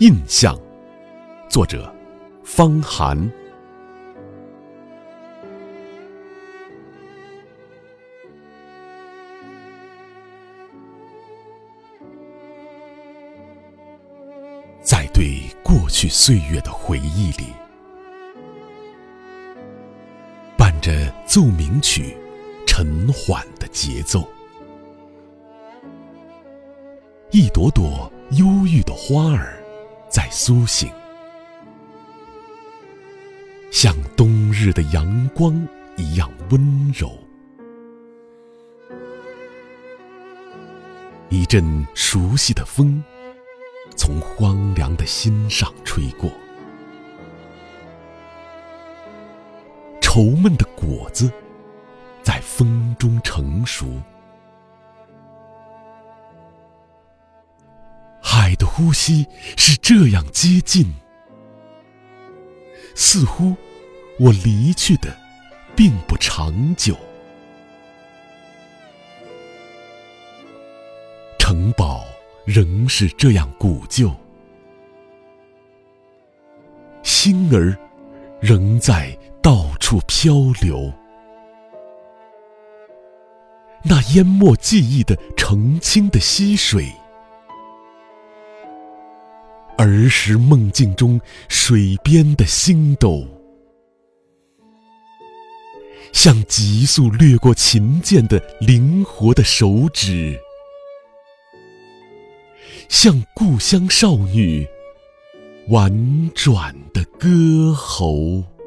印象，作者方寒。在对过去岁月的回忆里，伴着奏鸣曲沉缓的节奏，一朵朵忧郁的花儿在苏醒，像冬日的阳光一样温柔。一阵熟悉的风。从荒凉的心上吹过，愁闷的果子在风中成熟。呼吸是这样接近，似乎我离去的并不长久。城堡。仍是这样古旧，星儿仍在到处漂流。那淹没记忆的澄清的溪水，儿时梦境中水边的星斗，像急速掠过琴键的灵活的手指。像故乡少女婉转的歌喉。